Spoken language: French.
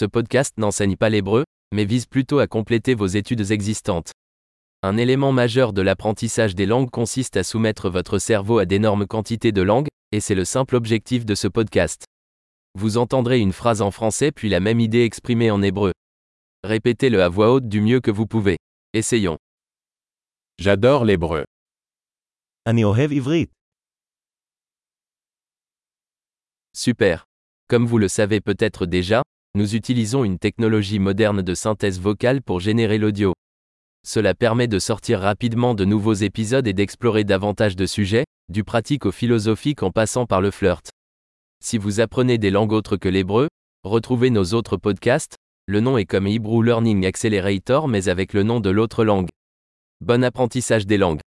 Ce podcast n'enseigne pas l'hébreu, mais vise plutôt à compléter vos études existantes. Un élément majeur de l'apprentissage des langues consiste à soumettre votre cerveau à d'énormes quantités de langues, et c'est le simple objectif de ce podcast. Vous entendrez une phrase en français puis la même idée exprimée en hébreu. Répétez-le à voix haute du mieux que vous pouvez. Essayons. J'adore l'hébreu. Super. Comme vous le savez peut-être déjà, nous utilisons une technologie moderne de synthèse vocale pour générer l'audio. Cela permet de sortir rapidement de nouveaux épisodes et d'explorer davantage de sujets, du pratique au philosophique en passant par le flirt. Si vous apprenez des langues autres que l'hébreu, retrouvez nos autres podcasts, le nom est comme Hebrew Learning Accelerator mais avec le nom de l'autre langue. Bon apprentissage des langues.